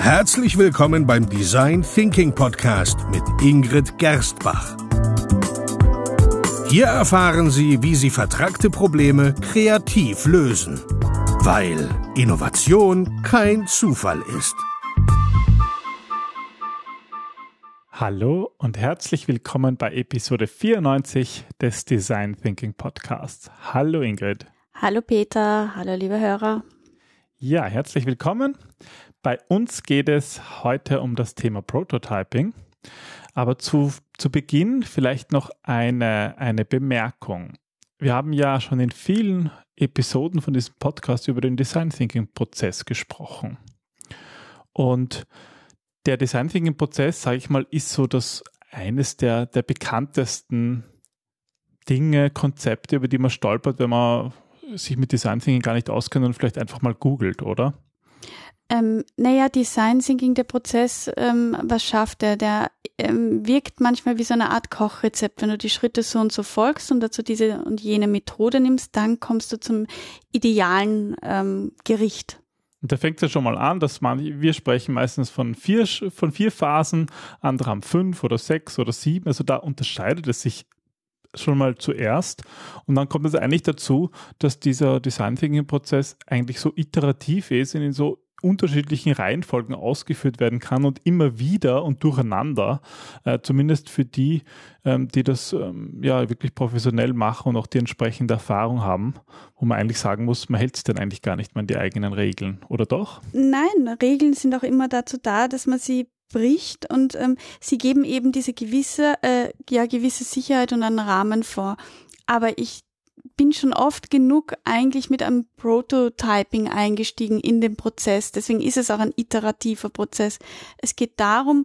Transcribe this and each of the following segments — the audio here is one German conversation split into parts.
Herzlich willkommen beim Design Thinking Podcast mit Ingrid Gerstbach. Hier erfahren Sie, wie Sie vertragte Probleme kreativ lösen, weil Innovation kein Zufall ist. Hallo und herzlich willkommen bei Episode 94 des Design Thinking Podcasts. Hallo Ingrid. Hallo Peter, hallo liebe Hörer. Ja, herzlich willkommen. Bei uns geht es heute um das Thema Prototyping. Aber zu, zu Beginn vielleicht noch eine, eine Bemerkung. Wir haben ja schon in vielen Episoden von diesem Podcast über den Design Thinking Prozess gesprochen. Und der Design Thinking Prozess, sage ich mal, ist so das eines der, der bekanntesten Dinge, Konzepte, über die man stolpert, wenn man sich mit Design Thinking gar nicht auskennt und vielleicht einfach mal googelt, oder? Ähm, naja, Design Thinking, der Prozess, ähm, was schafft er? Der ähm, wirkt manchmal wie so eine Art Kochrezept. Wenn du die Schritte so und so folgst und dazu diese und jene Methode nimmst, dann kommst du zum idealen ähm, Gericht. Und da fängt es ja schon mal an, dass man, wir sprechen meistens von vier, von vier Phasen, andere haben fünf oder sechs oder sieben. Also da unterscheidet es sich schon mal zuerst. Und dann kommt es eigentlich dazu, dass dieser Design Thinking Prozess eigentlich so iterativ ist in so unterschiedlichen Reihenfolgen ausgeführt werden kann und immer wieder und durcheinander, äh, zumindest für die, ähm, die das ähm, ja wirklich professionell machen und auch die entsprechende Erfahrung haben, wo man eigentlich sagen muss, man hält sich dann eigentlich gar nicht mehr an die eigenen Regeln, oder doch? Nein, Regeln sind auch immer dazu da, dass man sie bricht und ähm, sie geben eben diese gewisse, äh, ja, gewisse Sicherheit und einen Rahmen vor. Aber ich bin schon oft genug eigentlich mit einem Prototyping eingestiegen in den Prozess. Deswegen ist es auch ein iterativer Prozess. Es geht darum,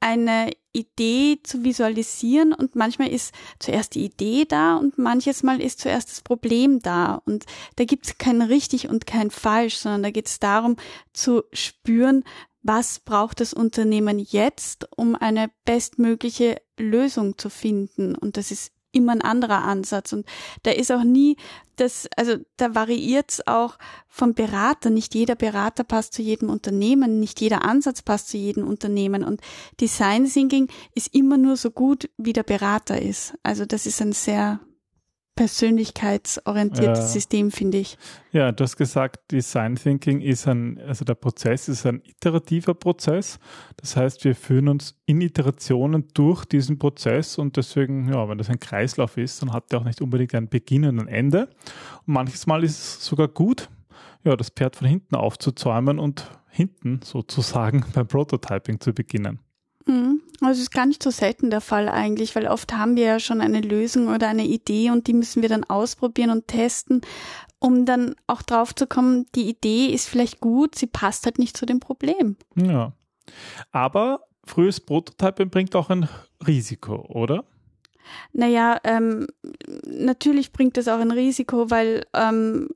eine Idee zu visualisieren und manchmal ist zuerst die Idee da und manches Mal ist zuerst das Problem da. Und da gibt es kein richtig und kein falsch, sondern da geht es darum zu spüren, was braucht das Unternehmen jetzt, um eine bestmögliche Lösung zu finden. Und das ist immer ein anderer Ansatz. Und da ist auch nie das, also da variiert es auch vom Berater. Nicht jeder Berater passt zu jedem Unternehmen, nicht jeder Ansatz passt zu jedem Unternehmen. Und Design Thinking ist immer nur so gut, wie der Berater ist. Also das ist ein sehr persönlichkeitsorientiertes ja. System, finde ich. Ja, du hast gesagt, Design Thinking ist ein, also der Prozess ist ein iterativer Prozess. Das heißt, wir führen uns in Iterationen durch diesen Prozess und deswegen, ja, wenn das ein Kreislauf ist, dann hat der auch nicht unbedingt ein Beginn und ein Ende. Und manches Mal ist es sogar gut, ja, das Pferd von hinten aufzuzäumen und hinten sozusagen beim Prototyping zu beginnen. Mhm. Also es ist gar nicht so selten der Fall eigentlich, weil oft haben wir ja schon eine Lösung oder eine Idee und die müssen wir dann ausprobieren und testen, um dann auch drauf zu kommen, die Idee ist vielleicht gut, sie passt halt nicht zu dem Problem. Ja. Aber frühes Prototyping bringt auch ein Risiko, oder? Naja, ähm, natürlich bringt es auch ein Risiko, weil, ähm,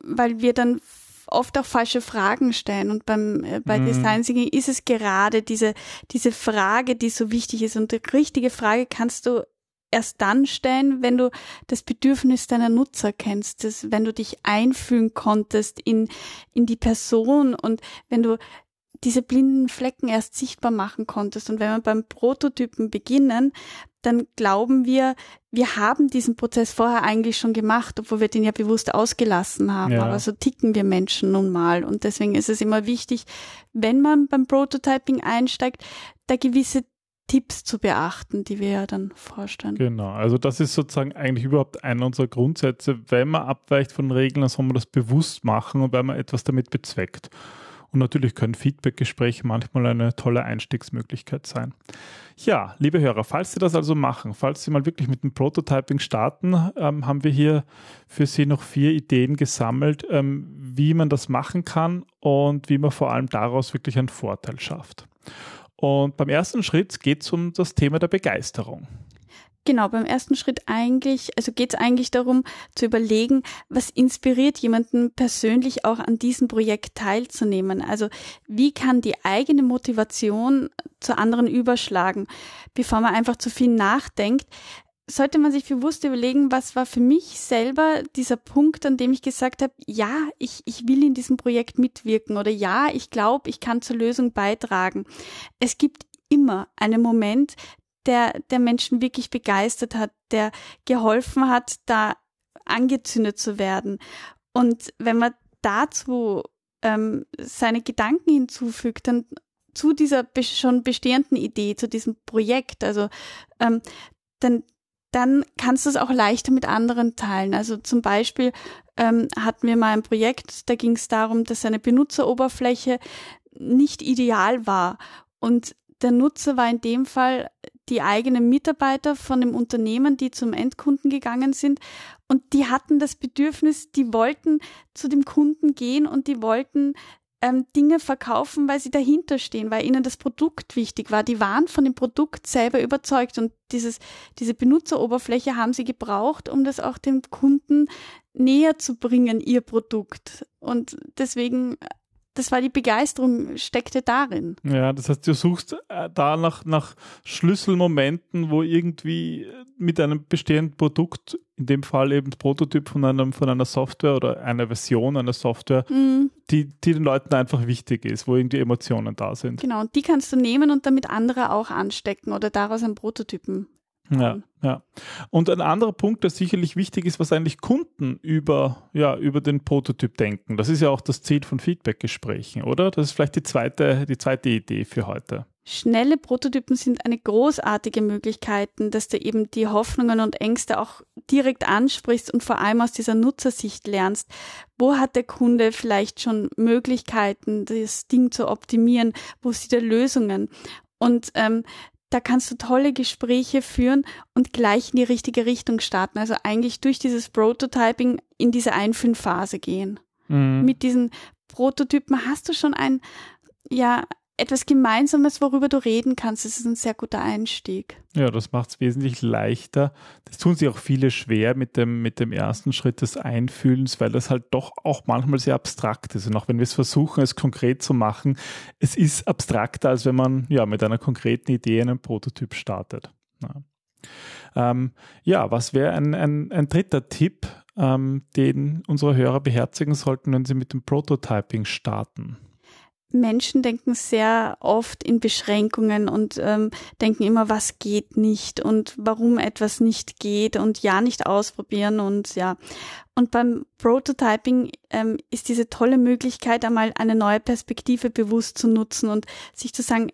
weil wir dann oft auch falsche Fragen stellen. Und beim, äh, bei mhm. Design Thinking ist es gerade diese, diese Frage, die so wichtig ist. Und die richtige Frage kannst du erst dann stellen, wenn du das Bedürfnis deiner Nutzer kennst, das, wenn du dich einfühlen konntest in, in die Person und wenn du diese blinden Flecken erst sichtbar machen konntest. Und wenn wir beim Prototypen beginnen, dann glauben wir, wir haben diesen Prozess vorher eigentlich schon gemacht, obwohl wir den ja bewusst ausgelassen haben. Ja. Aber so ticken wir Menschen nun mal. Und deswegen ist es immer wichtig, wenn man beim Prototyping einsteigt, da gewisse Tipps zu beachten, die wir ja dann vorstellen. Genau, also das ist sozusagen eigentlich überhaupt einer unserer Grundsätze. Wenn man abweicht von Regeln, dann soll man das bewusst machen und wenn man etwas damit bezweckt. Und natürlich können Feedbackgespräche manchmal eine tolle Einstiegsmöglichkeit sein. Ja, liebe Hörer, falls Sie das also machen, falls Sie mal wirklich mit dem Prototyping starten, ähm, haben wir hier für Sie noch vier Ideen gesammelt, ähm, wie man das machen kann und wie man vor allem daraus wirklich einen Vorteil schafft. Und beim ersten Schritt geht es um das Thema der Begeisterung. Genau, beim ersten Schritt eigentlich, also geht es eigentlich darum zu überlegen, was inspiriert jemanden persönlich auch an diesem Projekt teilzunehmen. Also wie kann die eigene Motivation zu anderen überschlagen, bevor man einfach zu viel nachdenkt. sollte man sich bewusst überlegen, was war für mich selber dieser Punkt, an dem ich gesagt habe, ja, ich, ich will in diesem Projekt mitwirken oder ja, ich glaube, ich kann zur Lösung beitragen. Es gibt immer einen Moment, der, der Menschen wirklich begeistert hat, der geholfen hat, da angezündet zu werden. Und wenn man dazu ähm, seine Gedanken hinzufügt, dann zu dieser schon bestehenden Idee, zu diesem Projekt, also ähm, dann dann kannst du es auch leichter mit anderen teilen. Also zum Beispiel ähm, hatten wir mal ein Projekt, da ging es darum, dass eine Benutzeroberfläche nicht ideal war. Und der Nutzer war in dem Fall die eigenen Mitarbeiter von dem Unternehmen, die zum Endkunden gegangen sind. Und die hatten das Bedürfnis, die wollten zu dem Kunden gehen und die wollten ähm, Dinge verkaufen, weil sie dahinter stehen, weil ihnen das Produkt wichtig war. Die waren von dem Produkt selber überzeugt und dieses, diese Benutzeroberfläche haben sie gebraucht, um das auch dem Kunden näher zu bringen, ihr Produkt. Und deswegen das war die Begeisterung, steckte darin. Ja, das heißt, du suchst äh, da nach, nach Schlüsselmomenten, wo irgendwie mit einem bestehenden Produkt, in dem Fall eben Prototyp von, einem, von einer Software oder einer Version einer Software, mhm. die, die den Leuten einfach wichtig ist, wo irgendwie Emotionen da sind. Genau, und die kannst du nehmen und damit andere auch anstecken oder daraus einen Prototypen ja, ja. Und ein anderer Punkt, der sicherlich wichtig ist, was eigentlich Kunden über, ja, über den Prototyp denken. Das ist ja auch das Ziel von Feedback-Gesprächen, oder? Das ist vielleicht die zweite, die zweite Idee für heute. Schnelle Prototypen sind eine großartige Möglichkeit, dass du eben die Hoffnungen und Ängste auch direkt ansprichst und vor allem aus dieser Nutzersicht lernst. Wo hat der Kunde vielleicht schon Möglichkeiten, das Ding zu optimieren? Wo sieht er Lösungen? Und ähm, da kannst du tolle Gespräche führen und gleich in die richtige Richtung starten. Also eigentlich durch dieses Prototyping in diese Einfühlphase gehen. Mhm. Mit diesen Prototypen hast du schon ein, ja, etwas Gemeinsames, worüber du reden kannst. Das ist ein sehr guter Einstieg. Ja, das macht es wesentlich leichter. Das tun sich auch viele schwer mit dem, mit dem ersten Schritt des Einfühlens, weil das halt doch auch manchmal sehr abstrakt ist. Und auch wenn wir es versuchen, es konkret zu machen, es ist abstrakter, als wenn man ja mit einer konkreten Idee einen Prototyp startet. Ja, ähm, ja was wäre ein, ein, ein dritter Tipp, ähm, den unsere Hörer beherzigen sollten, wenn sie mit dem Prototyping starten? Menschen denken sehr oft in Beschränkungen und ähm, denken immer, was geht nicht und warum etwas nicht geht und ja nicht ausprobieren und ja. Und beim Prototyping ähm, ist diese tolle Möglichkeit, einmal eine neue Perspektive bewusst zu nutzen und sich zu sagen,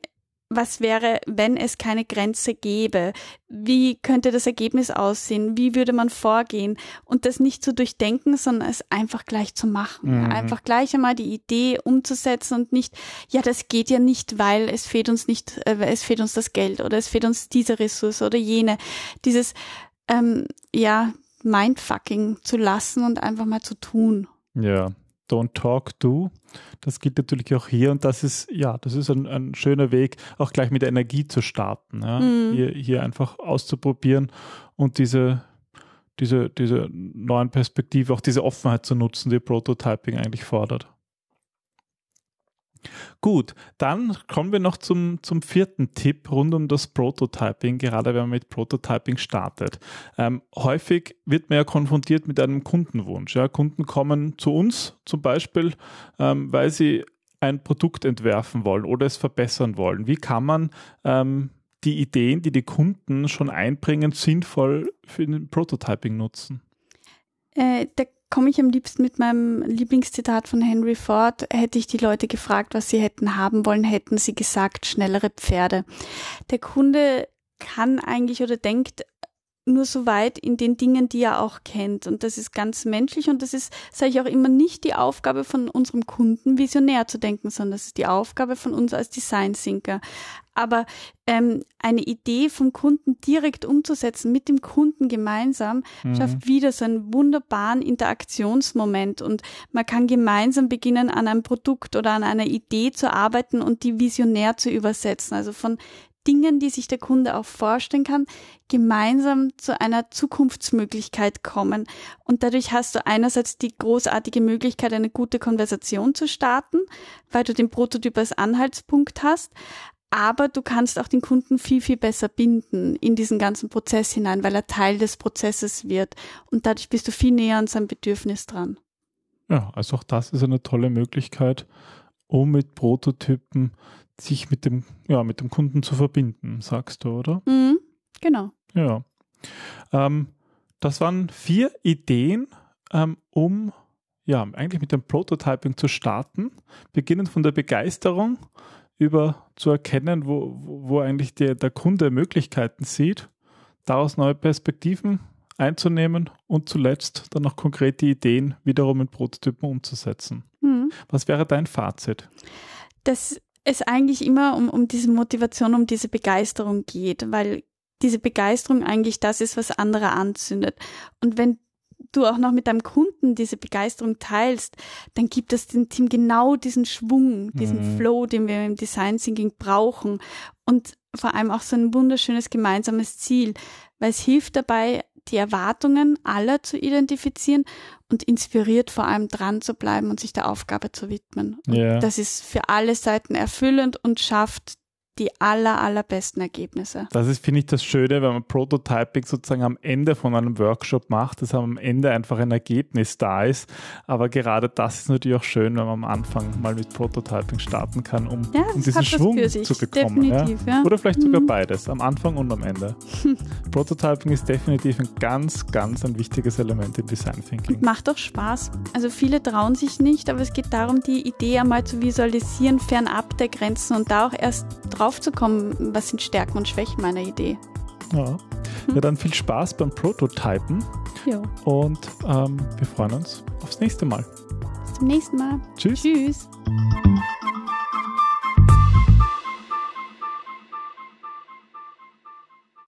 was wäre, wenn es keine Grenze gäbe? Wie könnte das Ergebnis aussehen? Wie würde man vorgehen? Und das nicht zu durchdenken, sondern es einfach gleich zu machen. Mhm. Einfach gleich einmal die Idee umzusetzen und nicht, ja, das geht ja nicht, weil es fehlt uns nicht, äh, es fehlt uns das Geld oder es fehlt uns diese Ressource oder jene. Dieses, ähm, ja, Mindfucking zu lassen und einfach mal zu tun. Ja, don't talk, do. Das gilt natürlich auch hier und das ist, ja, das ist ein, ein schöner Weg, auch gleich mit der Energie zu starten. Ja? Mhm. Hier, hier einfach auszuprobieren und diese, diese, diese neuen Perspektive, auch diese Offenheit zu nutzen, die Prototyping eigentlich fordert. Gut, dann kommen wir noch zum, zum vierten Tipp rund um das Prototyping, gerade wenn man mit Prototyping startet. Ähm, häufig wird man ja konfrontiert mit einem Kundenwunsch. Ja? Kunden kommen zu uns zum Beispiel, ähm, weil sie ein Produkt entwerfen wollen oder es verbessern wollen. Wie kann man ähm, die Ideen, die die Kunden schon einbringen, sinnvoll für den Prototyping nutzen? Äh, der komme ich am liebsten mit meinem Lieblingszitat von Henry Ford. Hätte ich die Leute gefragt, was sie hätten haben wollen, hätten sie gesagt, schnellere Pferde. Der Kunde kann eigentlich oder denkt nur so weit in den Dingen, die er auch kennt. Und das ist ganz menschlich und das ist, sage ich auch immer, nicht die Aufgabe von unserem Kunden, visionär zu denken, sondern das ist die Aufgabe von uns als Design Thinker. Aber ähm, eine Idee vom Kunden direkt umzusetzen, mit dem Kunden gemeinsam, mhm. schafft wieder so einen wunderbaren Interaktionsmoment und man kann gemeinsam beginnen, an einem Produkt oder an einer Idee zu arbeiten und die visionär zu übersetzen. Also von Dingen, die sich der Kunde auch vorstellen kann, gemeinsam zu einer Zukunftsmöglichkeit kommen. Und dadurch hast du einerseits die großartige Möglichkeit, eine gute Konversation zu starten, weil du den Prototyp als Anhaltspunkt hast. aber du kannst auch den Kunden viel, viel besser binden in diesen ganzen Prozess hinein, weil er Teil des Prozesses wird. Und dadurch bist du viel näher an seinem Bedürfnis dran. Ja, also auch das ist eine tolle Möglichkeit, um mit Prototypen sich mit dem, ja, mit dem Kunden zu verbinden, sagst du, oder? Mhm, genau. Ja. Ähm, das waren vier Ideen, ähm, um ja, eigentlich mit dem Prototyping zu starten, beginnend von der Begeisterung über zu erkennen, wo, wo eigentlich der, der Kunde Möglichkeiten sieht, daraus neue Perspektiven einzunehmen und zuletzt dann noch konkrete Ideen wiederum in Prototypen umzusetzen. Mhm. Was wäre dein Fazit? Dass es eigentlich immer um, um diese Motivation, um diese Begeisterung geht, weil diese Begeisterung eigentlich das ist, was andere anzündet. Und wenn du auch noch mit deinem Kunden diese Begeisterung teilst, dann gibt es dem Team genau diesen Schwung, diesen mhm. Flow, den wir im Design Thinking brauchen und vor allem auch so ein wunderschönes gemeinsames Ziel, weil es hilft dabei, die Erwartungen aller zu identifizieren und inspiriert vor allem dran zu bleiben und sich der Aufgabe zu widmen. Yeah. Das ist für alle Seiten erfüllend und schafft die aller, allerbesten Ergebnisse. Das ist, finde ich, das Schöne, wenn man Prototyping sozusagen am Ende von einem Workshop macht, dass am Ende einfach ein Ergebnis da ist. Aber gerade das ist natürlich auch schön, wenn man am Anfang mal mit Prototyping starten kann, um, ja, um diesen Schwung zu bekommen. Ja? Ja. Oder vielleicht sogar mhm. beides, am Anfang und am Ende. Prototyping ist definitiv ein ganz, ganz ein wichtiges Element im Design Thinking. Und macht auch Spaß. Also viele trauen sich nicht, aber es geht darum, die Idee einmal zu visualisieren, fernab der Grenzen und da auch erst drauf zu kommen, was sind Stärken und Schwächen meiner Idee. Ja, ja dann viel Spaß beim Prototypen. Jo. Und ähm, wir freuen uns aufs nächste Mal. Bis zum nächsten Mal. Tschüss. Tschüss.